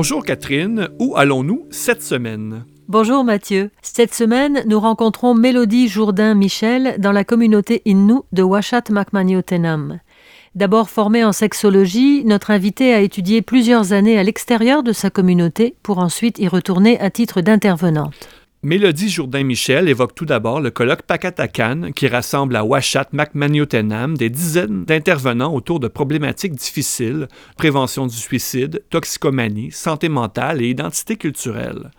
Bonjour Catherine, où allons-nous cette semaine? Bonjour Mathieu. Cette semaine, nous rencontrons Mélodie Jourdain-Michel dans la communauté Innu de Washat Makmaniotenam. D'abord formée en sexologie, notre invitée a étudié plusieurs années à l'extérieur de sa communauté pour ensuite y retourner à titre d'intervenante. Mélodie Jourdain-Michel évoque tout d'abord le colloque Pakatakan qui rassemble à Washat Makmaniotenam des dizaines d'intervenants autour de problématiques difficiles, prévention du suicide, toxicomanie, santé mentale et identité culturelle.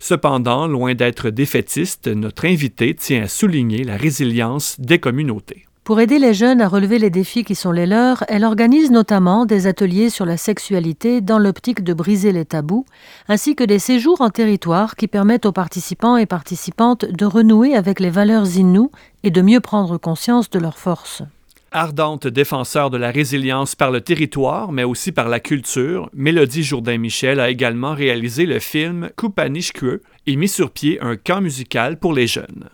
Cependant, loin d'être défaitiste, notre invité tient à souligner la résilience des communautés. Pour aider les jeunes à relever les défis qui sont les leurs, elle organise notamment des ateliers sur la sexualité dans l'optique de briser les tabous, ainsi que des séjours en territoire qui permettent aux participants et participantes de renouer avec les valeurs inoues et de mieux prendre conscience de leurs forces. Ardente défenseur de la résilience par le territoire, mais aussi par la culture, Mélodie Jourdain-Michel a également réalisé le film Coupanishkwe et mis sur pied un camp musical pour les jeunes.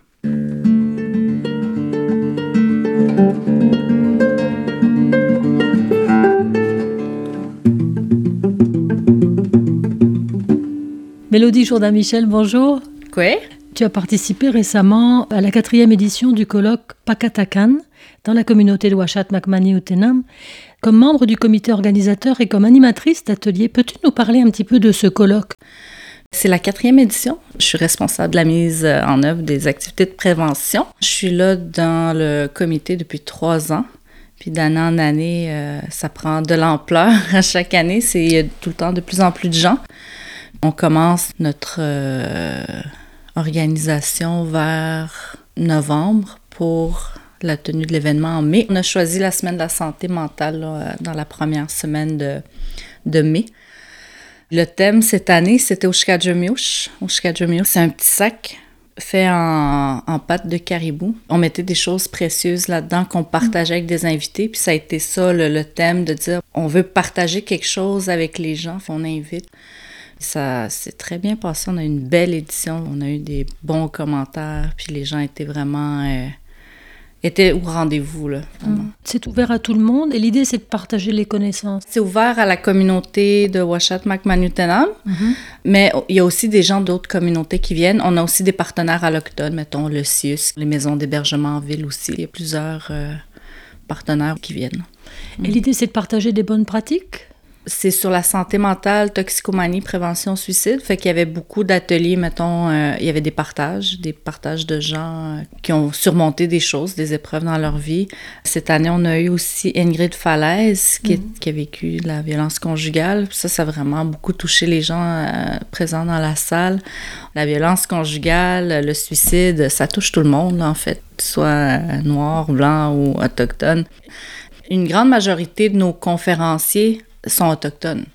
Mélodie Jourdain-Michel, bonjour. Quoi? Tu as participé récemment à la quatrième édition du colloque Pakatakan dans la communauté de Washat Makmani Utenam. Comme membre du comité organisateur et comme animatrice d'atelier, peux-tu nous parler un petit peu de ce colloque? C'est la quatrième édition. Je suis responsable de la mise en œuvre des activités de prévention. Je suis là dans le comité depuis trois ans. Puis d'année en année, euh, ça prend de l'ampleur à chaque année. C'est tout le temps de plus en plus de gens. On commence notre euh, organisation vers novembre pour la tenue de l'événement en mai. On a choisi la semaine de la santé mentale là, dans la première semaine de, mai. Le thème cette année, c'était Oshkadjemiush. Oshkadjemiush, c'est un petit sac fait en, pâte de caribou. On mettait des choses précieuses là-dedans qu'on partageait avec des invités. Puis ça a été ça, le, le, thème de dire on veut partager quelque chose avec les gens, on invite. Ça s'est très bien passé. On a eu une belle édition. On a eu des bons commentaires. Puis les gens étaient vraiment. Euh, étaient au rendez-vous. Là, mmh. C'est ouvert à tout le monde et l'idée, c'est de partager les connaissances. C'est ouvert à la communauté de Washat Makmanutenam, mmh. mais il y a aussi des gens d'autres communautés qui viennent. On a aussi des partenaires allochtones, mettons le CIUS, les maisons d'hébergement en ville aussi. Il y a plusieurs euh, partenaires qui viennent. Et mmh. l'idée, c'est de partager des bonnes pratiques? C'est sur la santé mentale, toxicomanie, prévention, suicide. Fait qu'il y avait beaucoup d'ateliers, mettons, euh, il y avait des partages, des partages de gens euh, qui ont surmonté des choses, des épreuves dans leur vie. Cette année, on a eu aussi Ingrid Falaise qui, mm. qui a vécu la violence conjugale. Ça, ça a vraiment beaucoup touché les gens euh, présents dans la salle. La violence conjugale, le suicide, ça touche tout le monde, en fait, soit noir, blanc ou autochtone. Une grande majorité de nos conférenciers sont autochtones.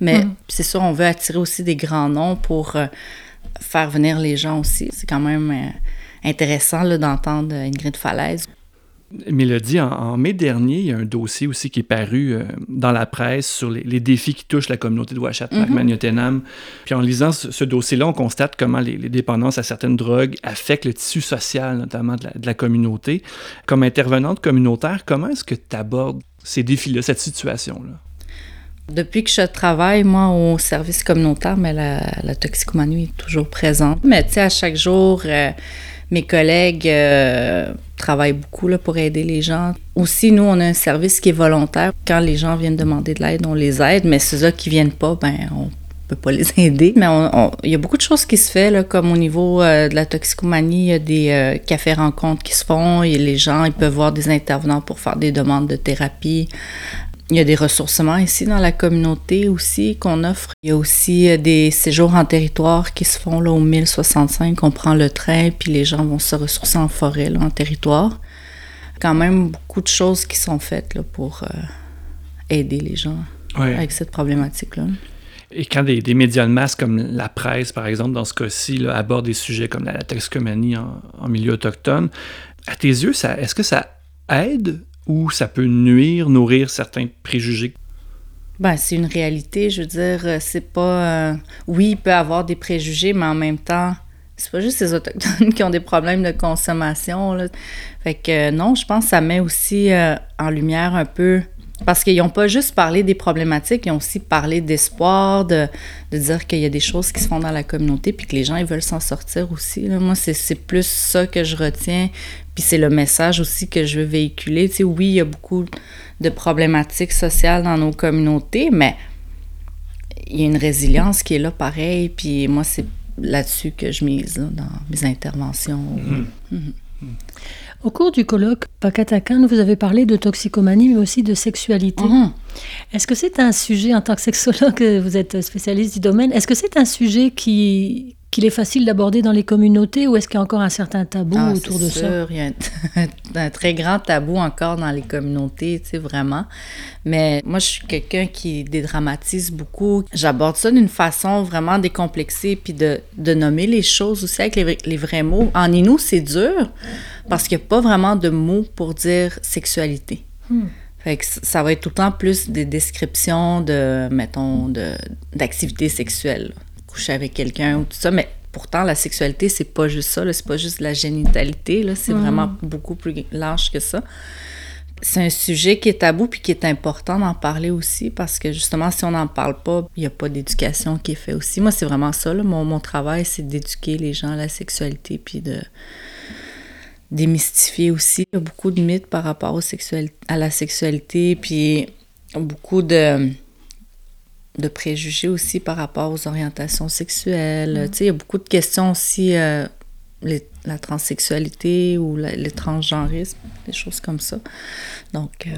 Mais mm. c'est sûr, on veut attirer aussi des grands noms pour euh, faire venir les gens aussi. C'est quand même euh, intéressant d'entendre Ingrid Falaise. Mélodie, en, en, mai dernier, il y a un dossier aussi qui est paru euh, dans la presse sur les, les, défis qui touchent la communauté de Ouachat, mm -hmm. Puis en lisant ce, ce dossier-là, on constate comment les, les, dépendances à certaines drogues affectent le tissu social, notamment de la, de la communauté. Comme intervenante communautaire, comment est-ce que tu abordes ces défis-là, cette situation-là? Depuis que je travaille, moi, au service communautaire, mais la, toxicomanie est toujours présente. Mais tu sais, à chaque jour, euh, mes collègues euh, travaillent beaucoup là, pour aider les gens. Aussi, nous, on a un service qui est volontaire. Quand les gens viennent demander de l'aide, on les aide, mais ceux-là qui viennent pas, ben on peut pas les aider. Mais il y a beaucoup de choses qui se font, là, comme au niveau euh, de la toxicomanie, il y a des euh, cafés-rencontres qui se font, les gens, ils peuvent voir des intervenants pour faire des demandes de thérapie. Il y a des ressourcements ici dans la communauté aussi qu'on offre. Il y a aussi des séjours en territoire qui se font là au 1065. On prend le train puis les gens vont se ressourcer en forêt, là, en territoire. Quand même beaucoup de choses qui sont faites là, pour euh, aider les gens. avec cette problématique-là. Et quand des, médias de masse comme la presse, par exemple, dans ce cas-ci, abordent des sujets comme la, toxicomanie en, milieu autochtone, à tes yeux, est-ce que ça aide ou ça peut nuire, nourrir certains préjugés? Ben, c'est une réalité. Je veux dire, euh, c'est pas. Euh, oui, il peut avoir des préjugés, mais en même temps, c'est pas juste les Autochtones qui ont des problèmes de consommation. Là. Fait que non, je pense que ça met aussi euh, en lumière un peu parce qu'ils n'ont pas juste parlé des problématiques, ils ont aussi parlé d'espoir, de, de, dire qu'il y a des choses qui se font dans la communauté, puis que les gens, ils veulent s'en sortir aussi. Moi, c'est plus ça que je retiens, puis c'est le message aussi que je veux véhiculer. Tu sais, oui, il y a beaucoup de problématiques sociales dans nos communautés, mais il y a une résilience qui est là pareil, puis moi, c'est là-dessus que je mise dans mes interventions. Mm-hmm. Mm-hmm. Au cours du colloque Pakatakan, vous avez parlé de toxicomanie, mais aussi de sexualité. Mhm. Est-ce que c'est un sujet, en tant que sexologue, vous êtes spécialiste du domaine, est-ce que c'est un sujet qui, qu'il est facile d'aborder dans les communautés ou est-ce qu'il y a encore un certain tabou ah, autour de sûr, Il y a un, très grand tabou encore dans les communautés, tu sais, vraiment. Mais moi, je suis quelqu'un qui dédramatise beaucoup. J'aborde ça d'une façon vraiment décomplexée puis de, de nommer les choses aussi avec les, les vrais mots. En Inou, c'est dur parce qu'il n'y a pas vraiment de mots pour dire sexualité. Hmm. Fait que ça va être tout le temps plus des descriptions de, mettons, d'activités sexuelles coucher avec quelqu'un ou tout ça, mais pourtant, la sexualité, c'est pas juste ça, c'est pas juste la génitalité, c'est mm. vraiment beaucoup plus large que ça. C'est un sujet qui est tabou puis qui est important d'en parler aussi parce que justement, si on n'en parle pas, il n'y a pas d'éducation qui est faite aussi. Moi, c'est vraiment ça. Mon, mon travail, c'est d'éduquer les gens à la sexualité puis de démystifier aussi. Il y a beaucoup de mythes par rapport au à la sexualité puis beaucoup de de préjugés aussi par rapport aux orientations sexuelles. Mm. Tu sais, il y a beaucoup de questions aussi, euh, la transsexualité ou le transgenrisme, des choses comme ça. Donc, euh,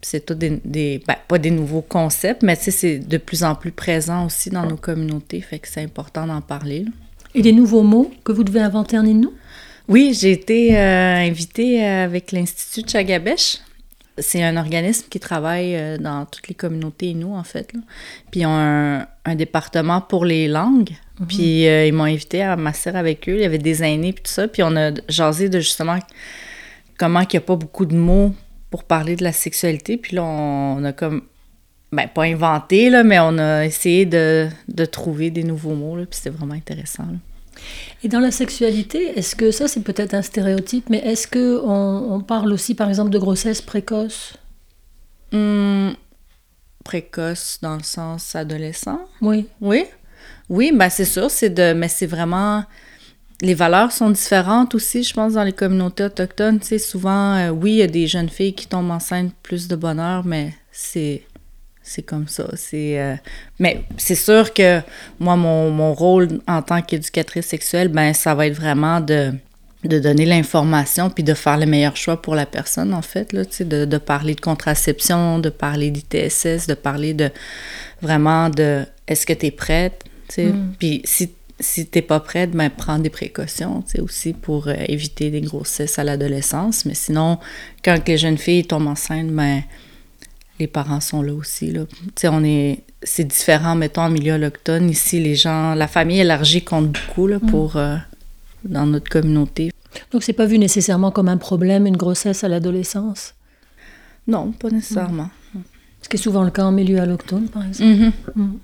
c'est tout des, ben, pas des nouveaux concepts, mais tu sais, c'est de plus en plus présent aussi dans nos communautés, fait que c'est important d'en parler. Et des nouveaux mots que vous devez inventer en Innu? Oui, j'ai été euh, invitée avec l'Institut de Chagabesh c'est un organisme qui travaille euh, dans toutes les communautés nous en fait. Puis ils ont un, département pour les langues. Mhm. Puis euh, ils m'ont invité à m'asseoir avec eux. Il y avait des aînés puis tout ça. Puis on a jasé de justement comment il n'y a pas beaucoup de mots pour parler de la sexualité. Puis là, on, a comme... Ben, pas inventé, là, mais on a essayé de, trouver des nouveaux mots. Là, puis c'était vraiment intéressant. Et dans la sexualité, est-ce que ça c'est peut-être un stéréotype, mais est-ce que on, parle aussi par exemple de grossesse précoce? Hum, Précoce dans le sens adolescent? Oui. Oui? Oui, ben c'est sûr, c'est de, mais c'est vraiment les valeurs sont différentes aussi, je pense, dans les communautés autochtones. Tu sais, souvent, euh, oui, il y a des jeunes filles qui tombent enceintes plus de bonheur, mais c'est c'est comme ça. C'est, euh, Mais c'est sûr que moi, mon, rôle en tant qu'éducatrice sexuelle, ben ça va être vraiment de, de donner l'information puis de faire le meilleur choix pour la personne, en fait. Là, de, de parler de contraception, de parler d'ITSS, de parler de vraiment de est-ce que tu es prête? Mm. Puis si si t'es pas prête, ben prends des précautions, tu aussi pour euh, éviter des grossesses à l'adolescence. Mais sinon, quand les jeunes filles tombent enceintes, ben les parents sont là aussi. Là. on est, c'est différent, mettons, en milieu autochtone. Ici, les gens, la famille élargie compte beaucoup là, mm. pour, euh, dans notre communauté. Donc, c'est pas vu nécessairement comme un problème, une grossesse à l'adolescence? Non, pas nécessairement. Ce qui est souvent le cas en milieu autochtone, par exemple. Mm-hmm. Mm.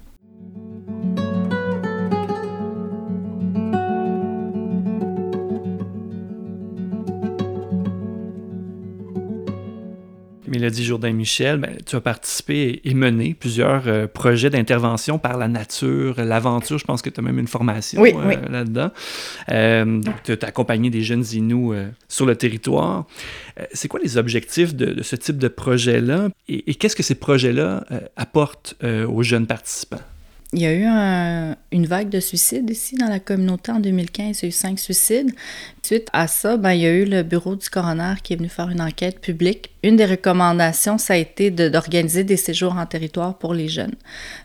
Mélodie Jourdain-Michel, ben, tu as participé et mené plusieurs euh, projets d'intervention par la nature, l'aventure. Je pense que tu as même une formation euh, là-dedans. Euh, donc, tu as accompagné des jeunes Inuits sur le territoire. c'est quoi les objectifs de, ce type de projet-là? Et, qu'est-ce que ces projets-là apportent aux jeunes participants? Il y a eu une vague de suicides ici dans la communauté en 2015. Il y a eu cinq suicides. Suite à ça, ben, il y a eu le bureau du coroner qui est venu faire une enquête publique. Une des recommandations, ça a été d'organiser des séjours en territoire pour les jeunes.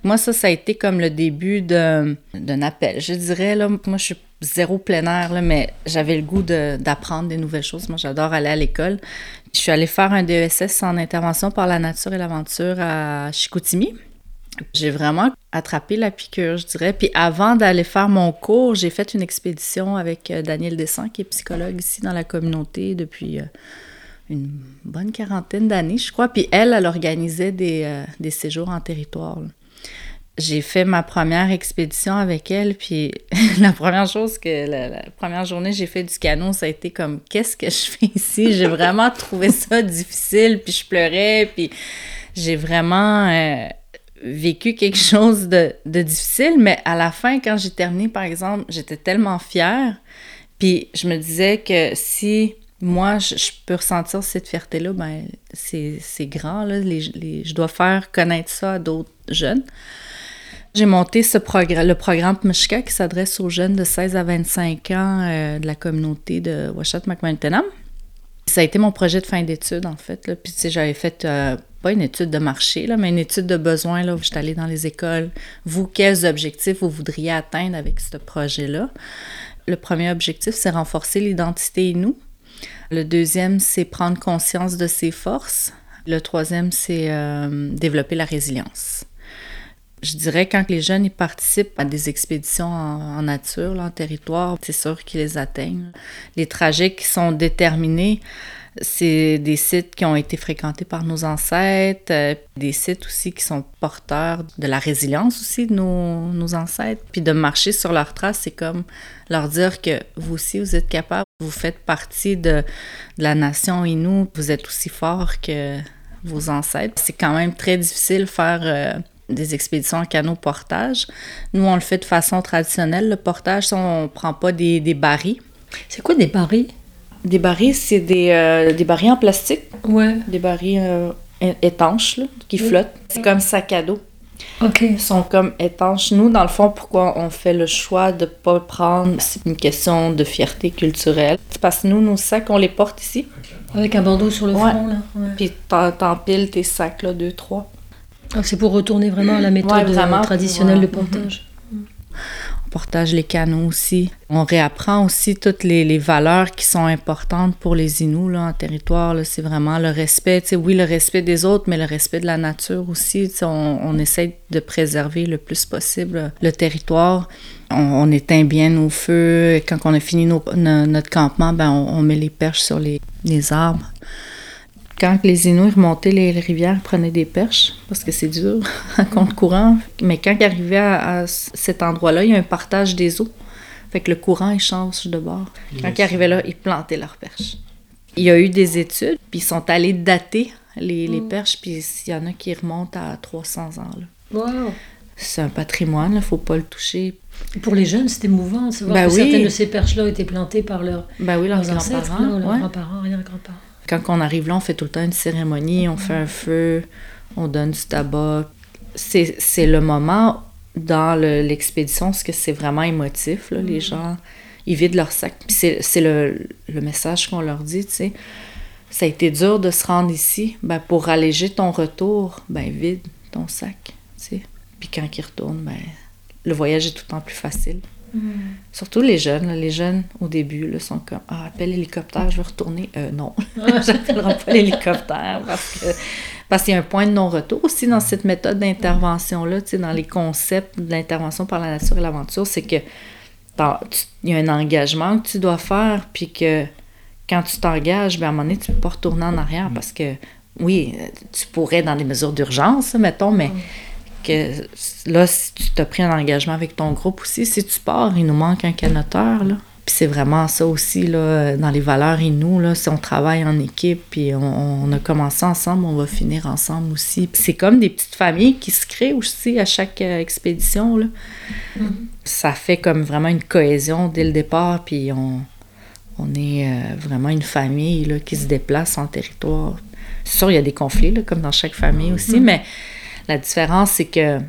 Moi, ça, ça a été comme le début d'un appel. Je dirais, là, moi, je suis zéro plein air, là, mais j'avais le goût d'apprendre des nouvelles choses. Moi, j'adore aller à l'école. Je suis allée faire un DESS en intervention par la nature et l'aventure à Chicoutimi. J'ai vraiment attrapé la piqûre, je dirais. Puis avant d'aller faire mon cours, j'ai fait une expédition avec euh, Daniel Descent, qui est psychologue ici dans la communauté depuis euh, une bonne quarantaine d'années, je crois. Puis elle, elle organisait des, euh, des séjours en territoire. J'ai fait ma première expédition avec elle, puis la première chose que la, première journée j'ai fait du canot, ça a été comme qu'est-ce que je fais ici? J'ai vraiment trouvé ça difficile, puis je pleurais, puis j'ai vraiment vécu quelque chose de, difficile, mais à la fin, quand j'ai terminé, par exemple, j'étais tellement fière. Puis je me disais que si moi, je, peux ressentir cette fierté-là, ben c'est grand. Là, je dois faire connaître ça à d'autres jeunes. J'ai monté ce programme, le programme Mishka qui s'adresse aux jeunes de 16 à 25 ans euh, de la communauté de Washat McMantenham. Ça a été mon projet de fin d'études, en fait. Là. Puis, tu sais, j'avais fait euh, pas une étude de marché, là, mais une étude de besoin. Là, où je suis allée dans les écoles. Vous, quels objectifs vous voudriez atteindre avec ce projet-là? Le premier objectif, c'est renforcer l'identité nous. Le deuxième, c'est prendre conscience de ses forces. Le troisième, c'est euh, développer la résilience. Je dirais quand les jeunes ils participent à des expéditions en, nature, en territoire, c'est sûr qu'ils les atteignent. Les trajets qui sont déterminés, c'est des sites qui ont été fréquentés par nos ancêtres, euh, des sites aussi qui sont porteurs de la résilience aussi de nos, nos ancêtres. Puis de marcher sur leurs traces, c'est comme leur dire que vous aussi, vous êtes capable, vous faites partie de, la nation Innu, vous êtes aussi fort que vos ancêtres. C'est quand même très difficile de faire euh, des expéditions en canot portage. Nous, on le fait de façon traditionnelle. Le portage, on ne prend pas des, des barils. C'est quoi des barils? Des barils, c'est des, euh, des barils en plastique. Ouais. Des barils euh, étanches là, qui flottent. C'est comme sac à dos. OK. Ils sont comme étanches. Nous, dans le fond, pourquoi on fait le choix de ne pas prendre, c'est une question de fierté culturelle. C'est parce que nous, nos sacs, on les porte ici. Avec un bandeau sur le front, là. Ouais. Puis t'empiles tes sacs, là, deux, trois. Ah, c'est pour retourner vraiment à la méthode traditionnelle de portage portage les canaux aussi. On réapprend aussi toutes les, valeurs qui sont importantes pour les Inuits là, en territoire. C'est vraiment le respect, oui, le respect des autres, mais le respect de la nature aussi. On, on, essaie de préserver le plus possible le territoire. On, éteint bien nos feux. Quand on a fini notre campement, ben, on, met les perches sur les, les arbres quand les Inuits remontaient les, rivières, ils prenaient des perches parce que c'est dur à compte courant. Mais quand ils arrivaient à, cet endroit-là, il y a un partage des eaux. Fait que le courant, il change de bord. Quand ils arrivaient là, ils plantaient leurs perches. Il y a eu des études, puis ils sont allés dater les, les mm. perches, puis il y en a qui remontent à 300 ans. Wow. C'est un patrimoine, il ne faut pas le toucher. pour les jeunes, c'était émouvant de savoir ben que certaines de ces perches-là ont été plantées par leur, ben oui, leurs, grands-parents. Leurs grands-parents, arrière-grands-parents. Quand on arrive là, on fait tout le temps une cérémonie, on fait un feu, on donne du tabac. C'est le moment dans l'expédition, ce que c'est vraiment émotif. Là, Les mm. gens, ils vident leur sac. c'est le, le, message qu'on leur dit, tu sais. Ça a été dur de se rendre ici. Ben, pour alléger ton retour, ben, vide ton sac, tu sais. Puis quand ils retournent, ben, le voyage est tout le temps plus facile. Mm. Surtout les jeunes. les jeunes, au début, sont comme Ah, appelle l'hélicoptère, je vais retourner. Euh, non, j'appellerai pas l'hélicoptère parce que parce qu'il y a un point de non-retour aussi dans cette méthode d'intervention-là, dans les concepts de l'intervention par la nature et l'aventure, c'est que il y a un engagement que tu dois faire, puis que quand tu t'engages, ben, à un moment donné, tu peux pas retourner en arrière parce que, oui, tu pourrais dans des mesures d'urgence, mettons, mais mm que là, si tu t'as pris un engagement avec ton groupe aussi, si tu pars, il nous manque un canoteur, là. Puis c'est vraiment ça aussi, là, dans les valeurs et nous, là, si on travaille en équipe, puis on, a commencé ensemble, on va finir ensemble aussi. c'est comme des petites familles qui se créent aussi à chaque euh, expédition, là. Mm-hmm. Ça fait comme vraiment une cohésion dès le départ, puis on, on est euh, vraiment une famille, là, qui se déplace en territoire. C'est sûr, il y a des conflits, là, comme dans chaque famille aussi, mm-hmm. mais la différence, c'est que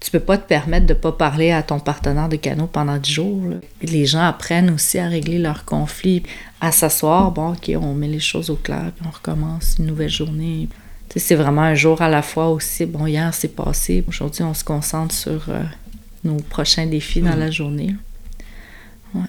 tu peux pas te permettre de pas parler à ton partenaire de canot pendant 10 jours. Les gens apprennent aussi à régler leurs conflits, à s'asseoir, bon, OK, on met les choses au clair, puis on recommence une nouvelle journée. c'est vraiment un jour à la fois aussi. Bon, hier, c'est passé. Aujourd'hui, on se concentre sur euh, nos prochains défis dans mm. la journée. Ouais.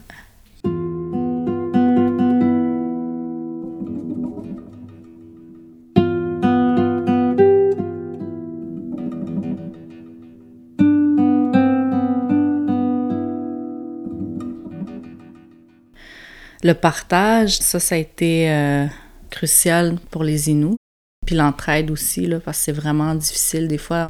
Le partage, ça, ça a été euh, crucial pour les Inuits. Puis l'entraide aussi, là, parce que c'est vraiment difficile. Des fois,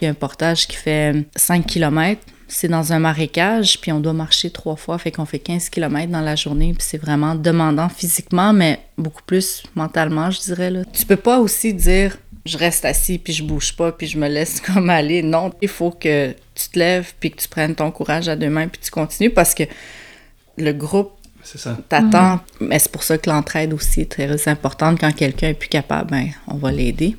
il y a un portage qui fait 5 km. C'est dans un marécage, puis on doit marcher trois fois, fait qu'on fait 15 km dans la journée, puis c'est vraiment demandant physiquement, mais beaucoup plus mentalement, je dirais. Là. Tu peux pas aussi dire je reste assis, puis je bouge pas, puis je me laisse comme aller. Non, il faut que tu te lèves, puis que tu prennes ton courage à deux mains, puis tu continues, parce que le groupe c'est ça. T'attends. Mais c'est pour ça que l'entraide aussi est très importante. Quand quelqu'un est plus capable, ben, on va l'aider.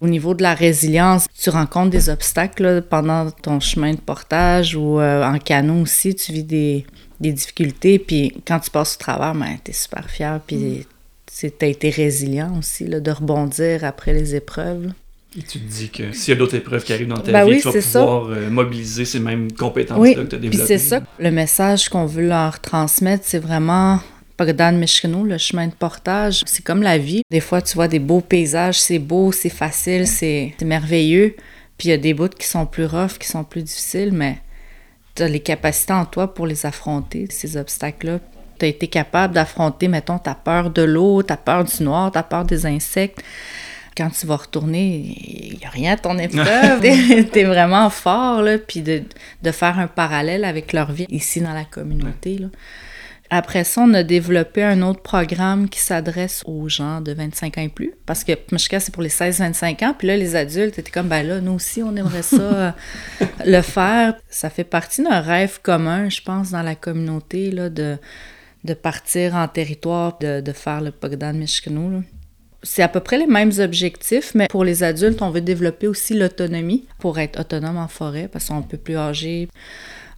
Au niveau de la résilience, tu rencontres des obstacles pendant ton chemin de portage ou euh, en canot aussi, tu vis des, difficultés. Puis quand tu passes au travers, ben, tu es super fier. Puis tu as été résilient aussi là, de rebondir après les épreuves. Et tu te dis que s'il y a d'autres épreuves qui arrivent dans ta ben vie, tu vas pouvoir euh, mobiliser ces mêmes compétences-là que tu as développées. c'est ça. Le message qu'on veut leur transmettre, c'est vraiment Pagdan Mishkino, le chemin de portage. C'est comme la vie. Des fois, tu vois des beaux paysages, c'est beau, c'est facile, c'est merveilleux. Puis il y a des bouts qui sont plus rough, qui sont plus difficiles, mais tu as les capacités en toi pour les affronter, ces obstacles-là. Tu as été capable d'affronter, mettons, ta peur de l'eau, ta peur du noir, ta peur des insectes quand tu vas retourner, il n'y a rien à ton épreuve. tu es vraiment fort, là, puis de, faire un parallèle avec leur vie ici dans la communauté. Là. Après ça, on a développé un autre programme qui s'adresse aux gens de 25 ans et plus, parce que Mishka, c'est pour les 16-25 ans, puis là, les adultes étaient comme, ben là, nous aussi, on aimerait ça le faire. Ça fait partie d'un rêve commun, je pense, dans la communauté, là, de, de partir en territoire, de, de faire le Pogdan Mishkano c'est à peu près les mêmes objectifs, mais pour les adultes, on veut développer aussi l'autonomie pour être autonome en forêt parce qu'on peut plus âgé.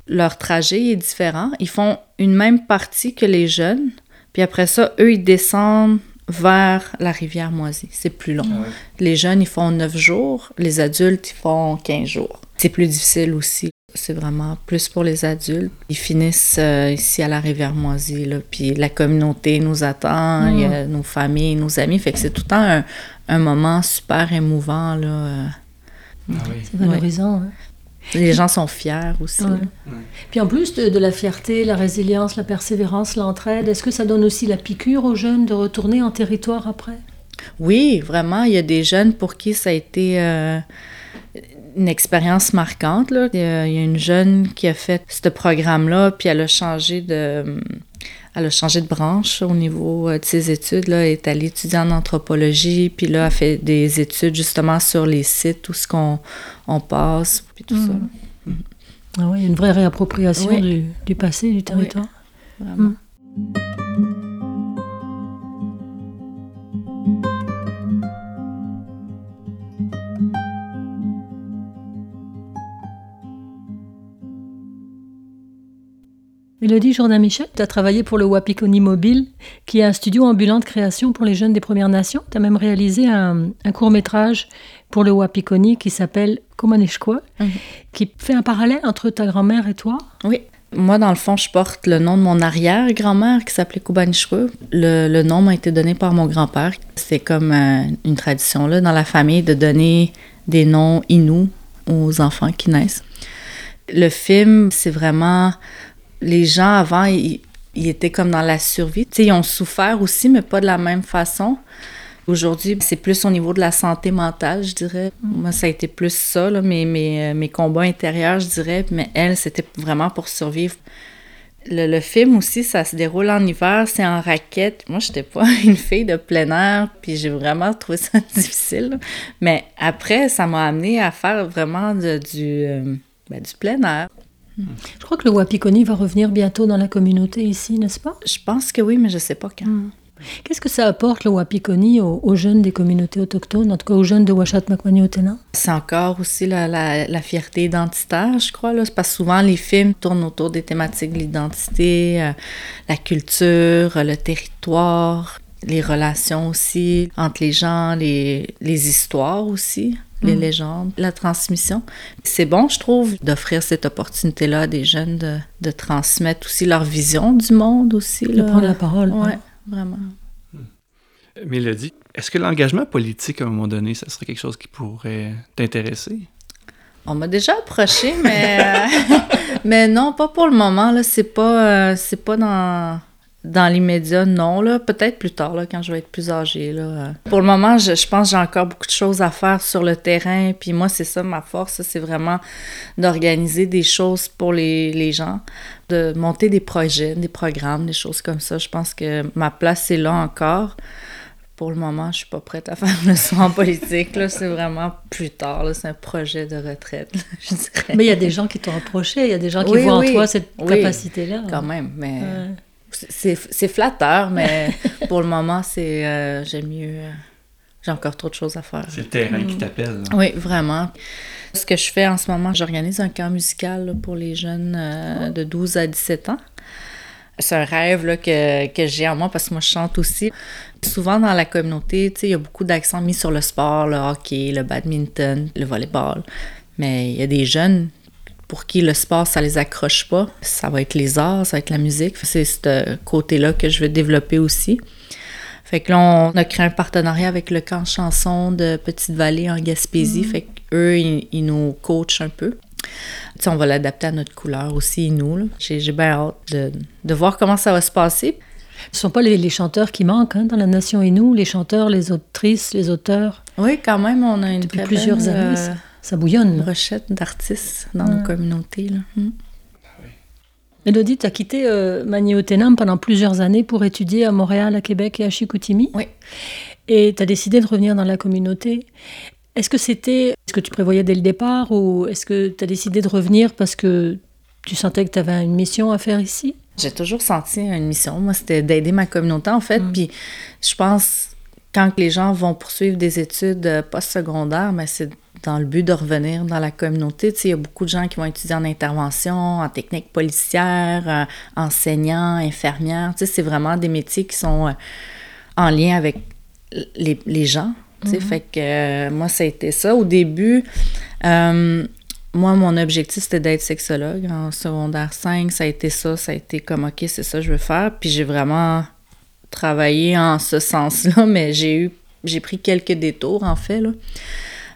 Leur trajet est différent. Ils font une même partie que les jeunes, puis après ça, eux, ils descendent vers la rivière Moisie. C'est plus long. Ah les jeunes, ils font 9 jours, les adultes, ils font 15 jours. C'est plus difficile aussi. C'est vraiment plus pour les adultes. Ils finissent euh, ici à la rivière Moisy, là, puis la communauté nous attend, il y a mm. nos familles, nos amis. Fait que c'est tout le temps un, moment super émouvant. Là. Euh. Ah c'est valorisant. Hein. Les gens sont fiers aussi. Puis en plus de, la fierté, la résilience, la persévérance, l'entraide, est-ce que ça donne aussi la piqûre aux jeunes de retourner en territoire après? Oui, vraiment. Il y a des jeunes pour qui ça a été... Euh, une expérience marquante. Là. Il, y a, une jeune qui a fait ce programme-là, puis elle a changé de... Elle a changé de branche au niveau euh, de ses études. Là. Elle est allée étudier en anthropologie, puis là, elle fait des études justement sur les sites, tout ce qu'on on passe, puis tout ça. Mm. Ah oui, une vraie réappropriation du, du, passé, du territoire. vraiment. Mélodie Jourdain-Michel, tu as travaillé pour le Wapikoni Mobile, qui est un studio ambulant de création pour les jeunes des Premières Nations. Tu as même réalisé un, court-métrage pour le Wapikoni qui s'appelle Komaneshkwa, mhm. qui fait un parallèle entre ta grand-mère et toi. Oui. Moi, dans le fond, je porte le nom de mon arrière-grand-mère qui s'appelait Kubanishkwa. Le, le, nom m'a été donné par mon grand-père. C'est comme euh, une tradition là, dans la famille de donner des noms inous aux enfants qui naissent. Le film, c'est vraiment les gens avant, ils, étaient comme dans la survie. ils ont souffert aussi, mais pas de la même façon. Aujourd'hui, c'est plus au niveau de la santé mentale, je dirais. Moi, ça a été plus ça, là, mes, combats intérieurs, je dirais. Mais elle, c'était vraiment pour survivre. Le, film aussi, ça se déroule en hiver, c'est en raquette. Moi, j'étais pas une fille de plein air, puis j'ai vraiment trouvé ça difficile. Mais après, ça m'a amené à faire vraiment euh, ben, du plein air. Je crois que le Wapikoni va revenir bientôt dans la communauté ici, n'est-ce pas? Je pense que oui, mais je ne sais pas quand. Hmm. Qu'est-ce que ça apporte le Wapikoni aux, jeunes des communautés autochtones, en tout cas aux jeunes de Ouachat Makmani C'est encore aussi la, la, fierté identitaire, je crois. Là. Parce que souvent, les films tournent autour des thématiques de l'identité, euh, la culture, le territoire, les relations aussi entre les gens, les, les histoires aussi les mm. légendes, la transmission. C'est bon, je trouve, d'offrir cette opportunité-là à des jeunes de, de, transmettre aussi leur vision du monde aussi. De prendre la parole. Oui, vraiment. Mélodie, est-ce que l'engagement politique, à un moment donné, ça serait quelque chose qui pourrait t'intéresser? On m'a déjà approché, mais, euh, mais non, pas pour le moment. Là, c'est pas, euh, c'est pas dans, dans l'immédiat, non. Là, peut-être plus tard, là, quand je vais être plus âgée. Là. Pour le moment, je, je pense que j'ai encore beaucoup de choses à faire sur le terrain. Puis moi, c'est ça ma force, c'est vraiment d'organiser des choses pour les, les gens, de monter des projets, des programmes, des choses comme ça. Je pense que ma place est là encore pour le moment, je suis pas prête à faire le saut en politique. C'est vraiment plus tard. C'est un projet de retraite, je dirais. Mais il y a des gens qui t'ont approché. Il y a des gens qui voient en toi cette capacité-là. Quand même, mais c'est flatteur, mais pour le moment, c'est euh, j'aime mieux. Euh, j'ai encore trop de choses à faire. C'est le terrain qui mm. t'appelle. Oui, vraiment. Ce que je fais en ce moment, j'organise un camp musical pour les jeunes euh, de 12 à 17 ans. C'est un rêve là, que, que j'ai en moi parce que moi, je chante aussi. Souvent dans la communauté, il y a beaucoup d'accent mis sur le sport, le hockey, le badminton, le volleyball. Mais il y a des jeunes pour qui le sport, ça les accroche pas. Ça va être les arts, ça va être la musique. C'est ce côté-là que je veux développer aussi. Fait que là, on a créé un partenariat avec le camp chanson de Petite-Vallée en Gaspésie. Mm-hmm. Fait qu'eux, ils, ils, nous coachent un peu on va l'adapter à notre couleur aussi, nous. J'ai bien hâte de, de, voir comment ça va se passer. Ce ne sont pas les, chanteurs qui manquent hein, dans la Nation et nous, les chanteurs, les autrices, les auteurs. Oui, quand même, on a une Depuis plusieurs années, euh, ça, bouillonne. Rochette d'artistes dans nos communautés. Là. Hmm. Mélodie, tu as quitté euh, Maniotenam pendant plusieurs années pour étudier à Montréal, à Québec et à Chicoutimi. Oui. Et tu as décidé de revenir dans la communauté. Est-ce que c'était ce que tu prévoyais dès le départ ou est-ce que tu as décidé de revenir parce que tu sentais que tu avais une mission à faire ici? J'ai toujours senti une mission. Moi, c'était d'aider ma communauté, en fait. Mm. Puis je pense, quand les gens vont poursuivre des études euh, postsecondaires, mais c'est dans le but de revenir dans la communauté. il y a beaucoup de gens qui vont étudier en intervention, en technique policière, euh, enseignants, infirmières. c'est vraiment des métiers qui sont euh, en lien avec les, les gens. Mm-hmm. Fait que euh, moi, ça a été ça. Au début, euh, moi, mon objectif, c'était d'être sexologue. En secondaire 5, ça a été ça. Ça a été comme, OK, c'est ça que je veux faire. Puis j'ai vraiment travaillé en ce sens-là, mais j'ai eu, j'ai pris quelques détours, en fait, là.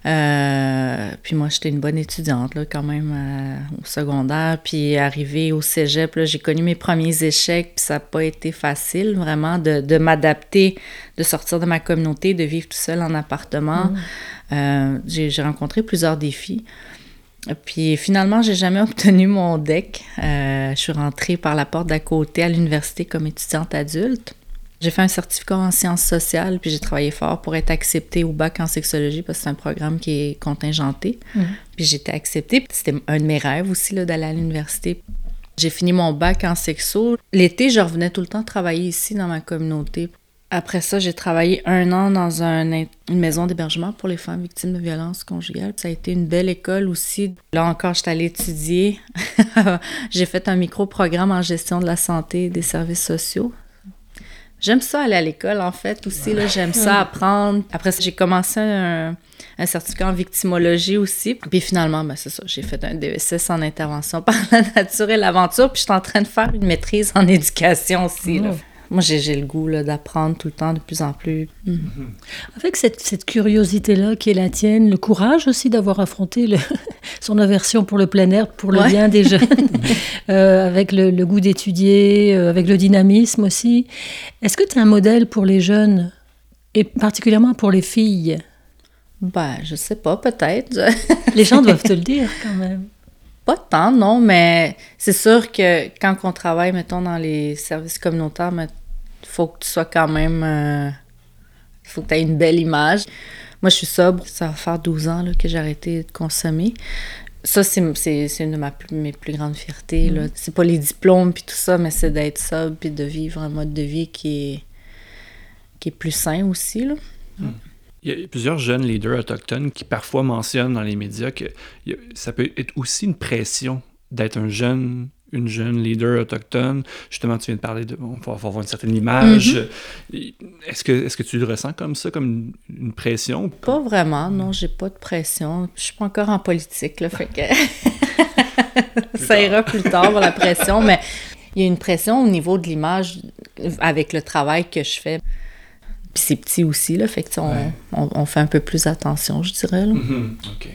Euh, puis moi, j'étais une bonne étudiante, là, quand même, euh, au secondaire. Puis arrivé au cégep, j'ai connu mes premiers échecs, puis ça n'a pas été facile, vraiment, de, de m'adapter, de sortir de ma communauté, de vivre tout seul en appartement. Mm. Euh, j'ai rencontré plusieurs défis. Puis finalement, j'ai jamais obtenu mon DEC. je suis rentrée par la porte d'à côté à l'université comme étudiante adulte. J'ai fait un certificat en sciences sociales, puis j'ai travaillé fort pour être acceptée au bac en sexologie parce que c'est un programme qui est contingenté. Mhm. Puis j'ai été acceptée. C'était un de mes rêves aussi d'aller à l'université. J'ai fini mon bac en sexo. L'été, je revenais tout le temps travailler ici dans ma communauté. Après ça, j'ai travaillé un an dans une maison d'hébergement pour les femmes victimes de violences conjugales. Ça a été une belle école aussi. Là encore, je suis allée étudier. j'ai fait un micro-programme en gestion de la santé et des services sociaux. J'aime ça aller à l'école, en fait, aussi. Là, j'aime ça apprendre. Après ça, j'ai commencé un, certificat en victimologie aussi. Puis finalement, ben, c'est ça, j'ai fait un DSS en intervention par la nature et l'aventure. Puis je suis en train de faire une maîtrise en éducation aussi. Là. Moi, j'ai le goût d'apprendre tout le temps, de plus en plus. Mm-hmm. Avec cette, cette curiosité-là qui est la tienne, le courage aussi d'avoir affronté le, son aversion pour le plein air, pour le bien des jeunes, euh, avec le, goût d'étudier, euh, avec le dynamisme aussi. Est-ce que tu es un modèle pour les jeunes, et particulièrement pour les filles? Ben, je sais pas, peut-être. les gens doivent te le dire quand même. Pas tant, non, mais c'est sûr que quand on travaille, mettons, dans les services communautaires, il faut que tu sois quand même. Il euh, faut que tu aies une belle image. Moi, je suis sobre. Ça va faire 12 ans là, que j'ai arrêté de consommer. Ça, c'est une de ma mes plus grandes fiertés. Mm. C'est pas les diplômes puis tout ça, mais c'est d'être sobre puis de vivre un mode de vie qui est qui est plus sain aussi. Là. Hmm. Il y a plusieurs jeunes leaders autochtones qui parfois mentionnent dans les médias que ça peut être aussi une pression d'être un jeune une jeune leader autochtone. Justement, tu viens de parler de. On va avoir une certaine image. Mm-hmm. Est-ce que, est que tu le ressens comme ça, comme une, pression? Pas vraiment, non, j'ai pas de pression. Je suis pas encore en politique, là, fait que. ça ira plus tard pour la pression, mais il y a une pression au niveau de l'image avec le travail que je fais. Puis c'est petit aussi, là, fait que on, on, fait un peu plus attention, je dirais. Là. Mm-hmm. OK.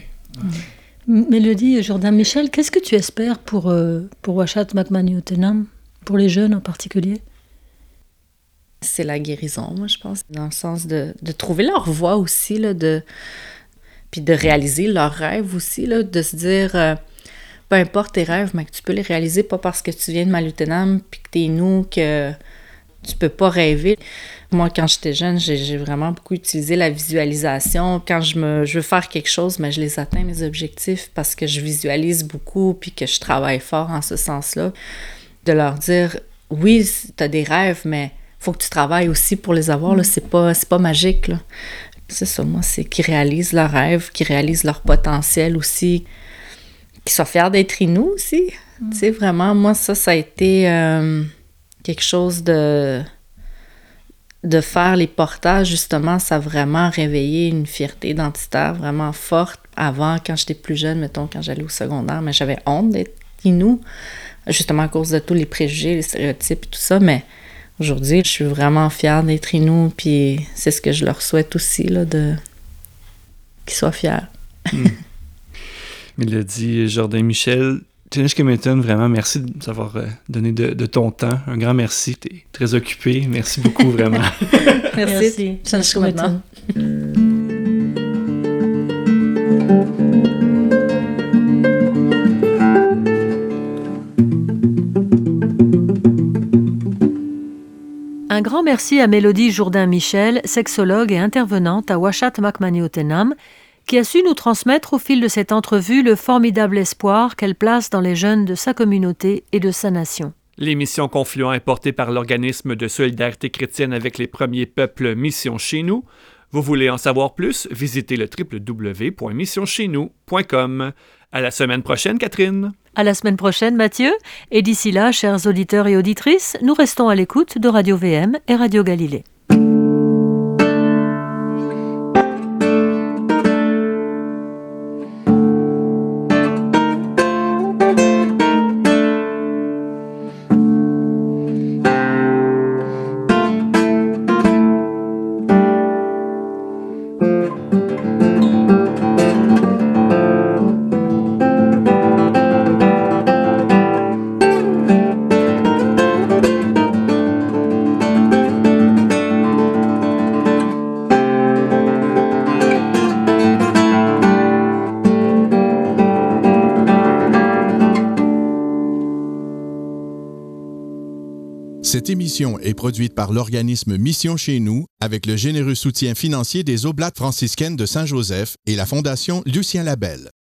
Mélodie Jordan Michel, qu'est-ce que tu espères pour, euh, pour Washat Makmaniutenam, pour les jeunes en particulier? C'est la guérison, moi, je pense, dans le sens de, de trouver leur voie aussi, là, de, puis de réaliser leurs rêves aussi, là, de se dire, euh, peu importe tes rêves, mais que tu peux les réaliser pas parce que tu viens de Malutenam, puis que t'es nous, que tu peux pas rêver. Moi, quand j'étais jeune, j'ai vraiment beaucoup utilisé la visualisation. Quand je, me, je veux faire quelque chose, mais je les atteins, mes objectifs, parce que je visualise beaucoup puis que je travaille fort en ce sens-là. De leur dire, oui, tu as des rêves, mais faut que tu travailles aussi pour les avoir. Mm. C'est pas, pas magique. C'est ça, moi, c'est qu'ils réalisent leurs rêves, qu'ils réalisent leur potentiel aussi, qu'ils soient fiers d'être nous aussi. Mm. Tu sais, vraiment, moi, ça, ça a été euh, quelque chose de de faire les portages, justement, ça a vraiment réveillé une fierté identitaire vraiment forte. Avant, quand j'étais plus jeune, mettons, quand j'allais au secondaire, mais j'avais honte d'être Inou, justement à cause de tous les préjugés, les stéréotypes et tout ça. Mais aujourd'hui, je suis vraiment fière d'être Inou, puis c'est ce que je leur souhaite aussi, là, de qu'ils soient fiers. Hmm. Mélodie Jordan Michel, Tinesh Kemeton, vraiment, merci de nous avoir euh, donné de, ton temps. Un grand merci. Tu es très occupé. Merci beaucoup, vraiment. merci. merci. Un grand merci à Mélodie Jourdain-Michel, sexologue et intervenante à Washat Makmaniotenam, qui a su nous transmettre au fil de cette entrevue le formidable espoir qu'elle place dans les jeunes de sa communauté et de sa nation. L'émission Confluent est portée par l'organisme de solidarité chrétienne avec les premiers peuples Mission Chez nous. Vous voulez en savoir plus? Visitez le www.missioncheznous.com. À la semaine prochaine, Catherine. À la semaine prochaine, Mathieu. Et d'ici là, chers auditeurs et auditrices, nous restons à l'écoute de Radio VM et Radio Galilée. Cette émission est produite par l'organisme Mission chez nous avec le généreux soutien financier des Oblates franciscaines de Saint-Joseph et la Fondation Lucien Labelle.